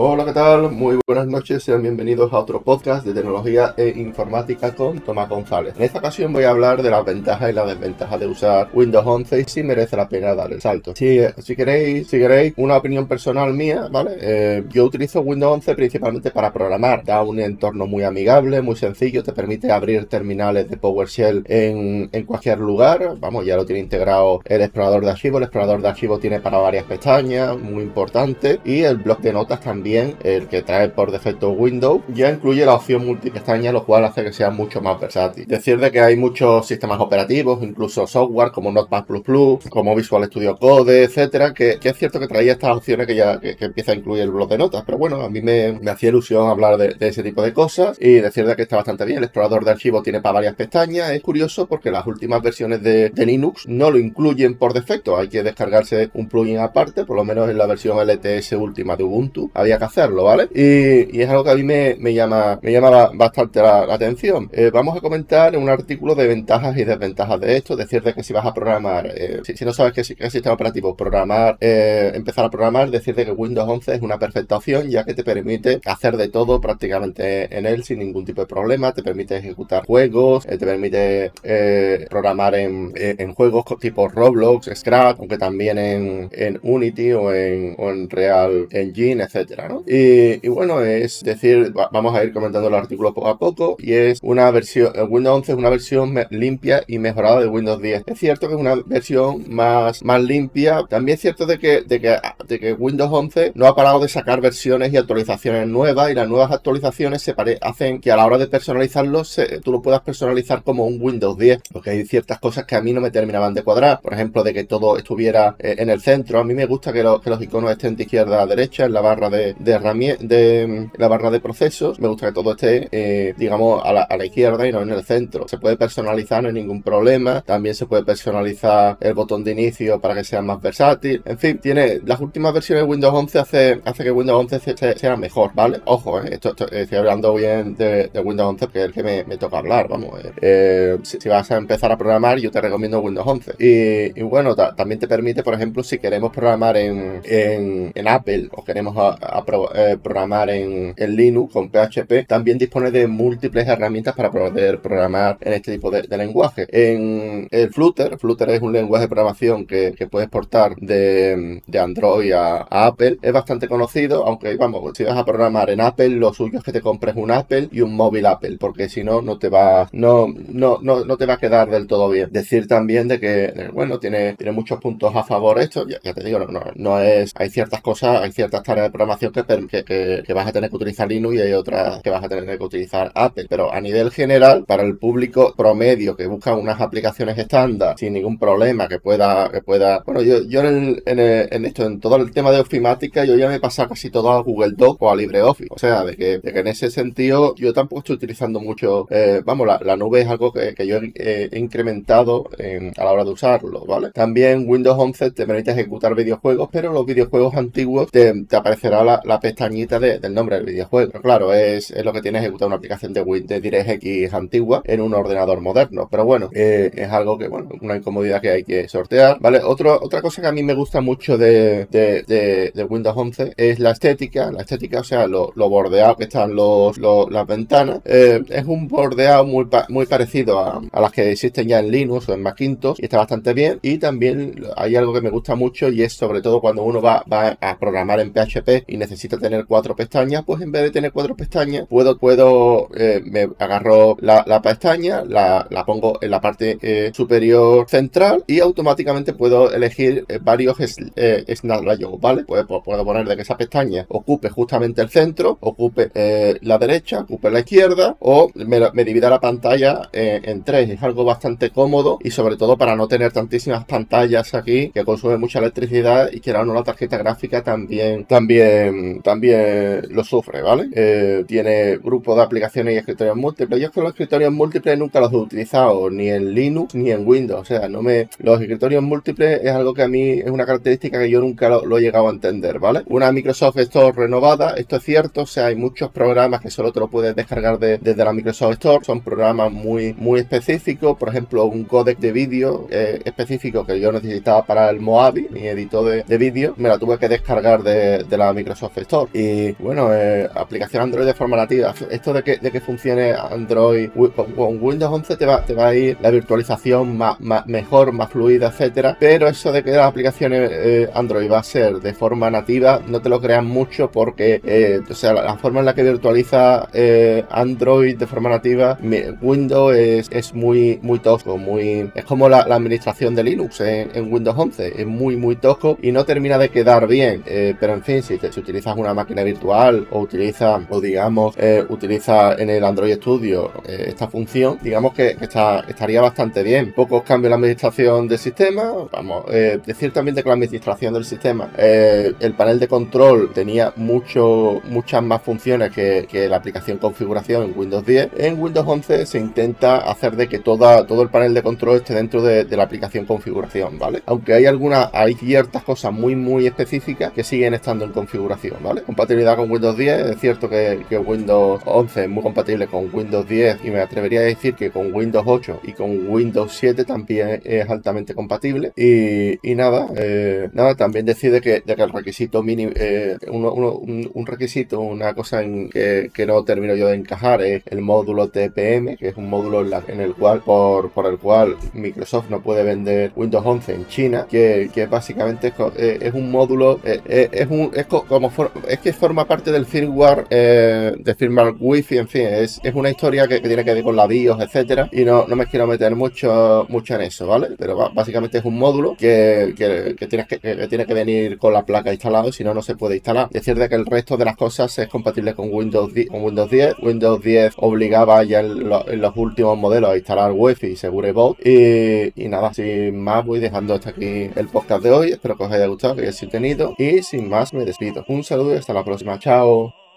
Hola, ¿qué tal? Muy buenas noches, sean bienvenidos a otro podcast de tecnología e informática con Tomás González. En esta ocasión voy a hablar de las ventajas y las desventajas de usar Windows 11 y si merece la pena dar el salto. Si, si queréis, si queréis una opinión personal mía, ¿vale? Eh, yo utilizo Windows 11 principalmente para programar. Da un entorno muy amigable, muy sencillo, te permite abrir terminales de PowerShell en, en cualquier lugar. Vamos, ya lo tiene integrado el explorador de archivos. El explorador de archivos tiene para varias pestañas, muy importante. Y el bloc de notas también, el que trae por defecto Windows, ya incluye la opción multipestaña, lo cual hace que sea mucho más versátil. Decir de que hay muchos sistemas operativos, incluso software como Notepad++, como Visual Studio Code, etcétera, que, es cierto que traía estas opciones que ya que, empieza a incluir el bloc de notas, pero bueno, a mí me, hacía ilusión hablar de, ese tipo de cosas y decir de que está bastante bien. El explorador de archivos tiene para varias pestañas, es curioso porque las últimas versiones de, de Linux no lo incluyen por defecto, hay que descargarse un plugin aparte, por lo menos en la versión LTS última de Ubuntu, había que hacerlo, ¿vale? Y, es algo que a mí me, llama, me llama bastante la, atención. Eh, vamos a comentar un artículo de ventajas y desventajas de esto, decirte que si vas a programar, eh, si, no sabes qué, sistema operativo programar, eh, empezar a programar, decirte que Windows 11 es una perfecta opción, ya que te permite hacer de todo prácticamente en él sin ningún tipo de problema, te permite ejecutar juegos, te permite programar en, juegos tipo Roblox, Scratch, aunque también en, en Unity o en, o en Real Engine, Y, bueno, es decir, vamos a ir comentando el artículo poco a poco y es una versión, Windows 11 es una versión limpia y mejorada de Windows 10. Es cierto que es una versión más, más limpia, también es cierto de, que, de que Windows 11 no ha parado de sacar versiones y actualizaciones nuevas y las nuevas actualizaciones se hacen que a la hora de personalizarlo tú lo puedas personalizar como un Windows 10, porque hay ciertas cosas que a mí no me terminaban de cuadrar, por ejemplo, de que todo estuviera eh, en el centro. A mí me gusta que, que los iconos estén de izquierda a derecha en la barra de, de, de la barra de procesos. Me gusta que todo esté, eh, digamos, a la, izquierda y no en el centro. Se puede personalizar, no hay ningún problema. También se puede personalizar el botón de inicio para que sea más versátil. En fin, tiene las últimas versiones de Windows 11 hace, hace que Windows 11 sea mejor, ¿vale? Ojo, eh, esto, estoy hablando bien de, Windows 11 porque es el que me, toca hablar, vamos. Eh, si, vas a empezar a programar, yo te recomiendo Windows 11. Y, bueno, también te permite, por ejemplo, si queremos programar en, en, Apple o queremos programar en, en Linux con PHP, también dispone de múltiples herramientas para poder programar en este tipo de, lenguaje. En el Flutter, Flutter es un lenguaje de programación que, que puedes portar de, de Android a, Apple. Es bastante conocido, aunque vamos, si vas a programar en Apple, lo suyo es que te compres un Apple y un móvil Apple, porque si no, no te va, no, no, no, no te va a quedar del todo bien. Decir también de que, bueno, tiene, tiene muchos puntos a favor esto, ya, te digo, no, no, es, hay ciertas cosas, hay ciertas tareas de programación que, que, que, vas a tener que utilizar Linux y hay otras que vas a tener que utilizar Apple, pero a nivel general, para el público promedio que busca unas aplicaciones estándar sin ningún problema, que pueda, que pueda, bueno, yo, yo en, en, esto, en todo el tema de ofimática, yo ya me he pasado casi todo a Google Doc o a LibreOffice, o sea, de que, de que en ese sentido yo tampoco estoy utilizando mucho, eh, vamos, la, nube es algo que, que yo he, incrementado a la hora de usarlo, ¿vale? También Windows 11 te permite ejecutar videojuegos, pero los videojuegos antiguos te, aparecerá la, pestañita del nombre del videojuego. Pero claro, es, es, lo que tiene ejecutar una aplicación de, de DirectX antigua en un ordenador moderno. Pero bueno, eh, es algo que, bueno, una incomodidad que hay que sortear. ¿Vale? Otro, otra cosa que a mí me gusta mucho de, Windows 11 es la estética. La estética, o sea, lo, lo bordeado que están los, las ventanas. Eh, es un bordeado muy, muy parecido a, a, las que existen ya en Linux o en Macintosh y está bastante bien. Y también hay algo que me gusta mucho y es sobre todo cuando uno va, va a programar en PHP y necesita tener cuatro pestañas, pues en vez de tener cuatro pestañas, puedo, puedo, eh, me agarro la, pestaña, la, pongo en la parte eh, superior central y automáticamente puedo elegir varios snapshots, ¿vale? Pues, pues, puedo poner de que esa pestaña ocupe justamente el centro, ocupe la derecha, ocupe la izquierda o me, divida la pantalla en tres. Es algo bastante cómodo y sobre todo para no tener tantísimas pantallas aquí que consumen mucha electricidad y que ahora no la tarjeta gráfica también, también también lo sufre, ¿vale? Eh, tiene grupo de aplicaciones y escritorios múltiples. Yo que los escritorios múltiples nunca los he utilizado, ni en Linux ni en Windows. O sea, no me. Los escritorios múltiples es algo que a mí es una característica que yo nunca lo, he llegado a entender, ¿vale? Una Microsoft Store renovada, esto es cierto. O sea, hay muchos programas que solo te lo puedes descargar desde la Microsoft Store. Son programas muy, muy específicos. Por ejemplo, un codec de vídeo eh, específico que yo necesitaba para el Moavi, mi editor de, vídeo, me la tuve que descargar de, de la Microsoft Store. Y bueno, eh, aplicación Android de forma nativa. Esto de que, de que funcione Android con, Windows 11 te va, te va a ir la virtualización más, mejor, más fluida, etcétera. Pero eso de que las aplicaciones eh, Android va de forma nativa, no te lo creas mucho porque, eh, o sea, la, forma en la que virtualiza Android de forma nativa, Windows es, es muy, muy tosco, muy. Es como la, administración de Linux en, Windows 11. Es muy, muy tosco y no termina de quedar bien. pero en fin, si, te, si utilizas una máquina virtual o utiliza, o digamos, eh, utiliza en el Android Studio eh, esta función, digamos que, está, estaría bastante bien. Pocos cambios en la administración del sistema. Vamos, eh, decir también de que la administración del sistema, el panel de control tenía mucho, muchas más funciones que, la aplicación configuración en Windows 10. En Windows 11 se intenta hacer de que toda, todo el panel de control esté dentro de, la aplicación configuración, ¿vale? Aunque hay algunas, hay ciertas cosas muy, muy específicas que siguen estando en configuración, ¿vale? Compatibilidad con Windows 10, es cierto que, Windows 11 es muy compatible con Windows 10 y me atrevería a decir que con Windows 8 y con Windows 7 también es altamente compatible. Y, nada, eh, nada, también decide que, que el requisito mínimo, eh, un, requisito, una cosa en que, no termino yo de encajar es el módulo TPM, que es un módulo en, el cual, por, por, el cual Microsoft no puede vender Windows 11 en China, que, básicamente es, eh, un módulo, es, un, es como es que forma parte del firmware eh, de firmware wifi, en fin, es, es una historia que, tiene que ver con la BIOS, etcétera, y no, no me quiero meter mucho, mucho en eso, ¿vale? Pero básicamente es un módulo que, que, tienes que, tiene que venir con la placa instalada, si no, no se puede instalar. Decir de que el resto de las cosas es compatible con Windows 10, con Windows 10. Windows 10 obligaba ya en, los últimos modelos a instalar Wi-Fi y Segure Boot. Y, y nada, sin más voy dejando hasta aquí el podcast de hoy. Espero que os haya gustado, que hayáis tenido. Y sin más me despido. Un saludo y hasta la próxima. Chao.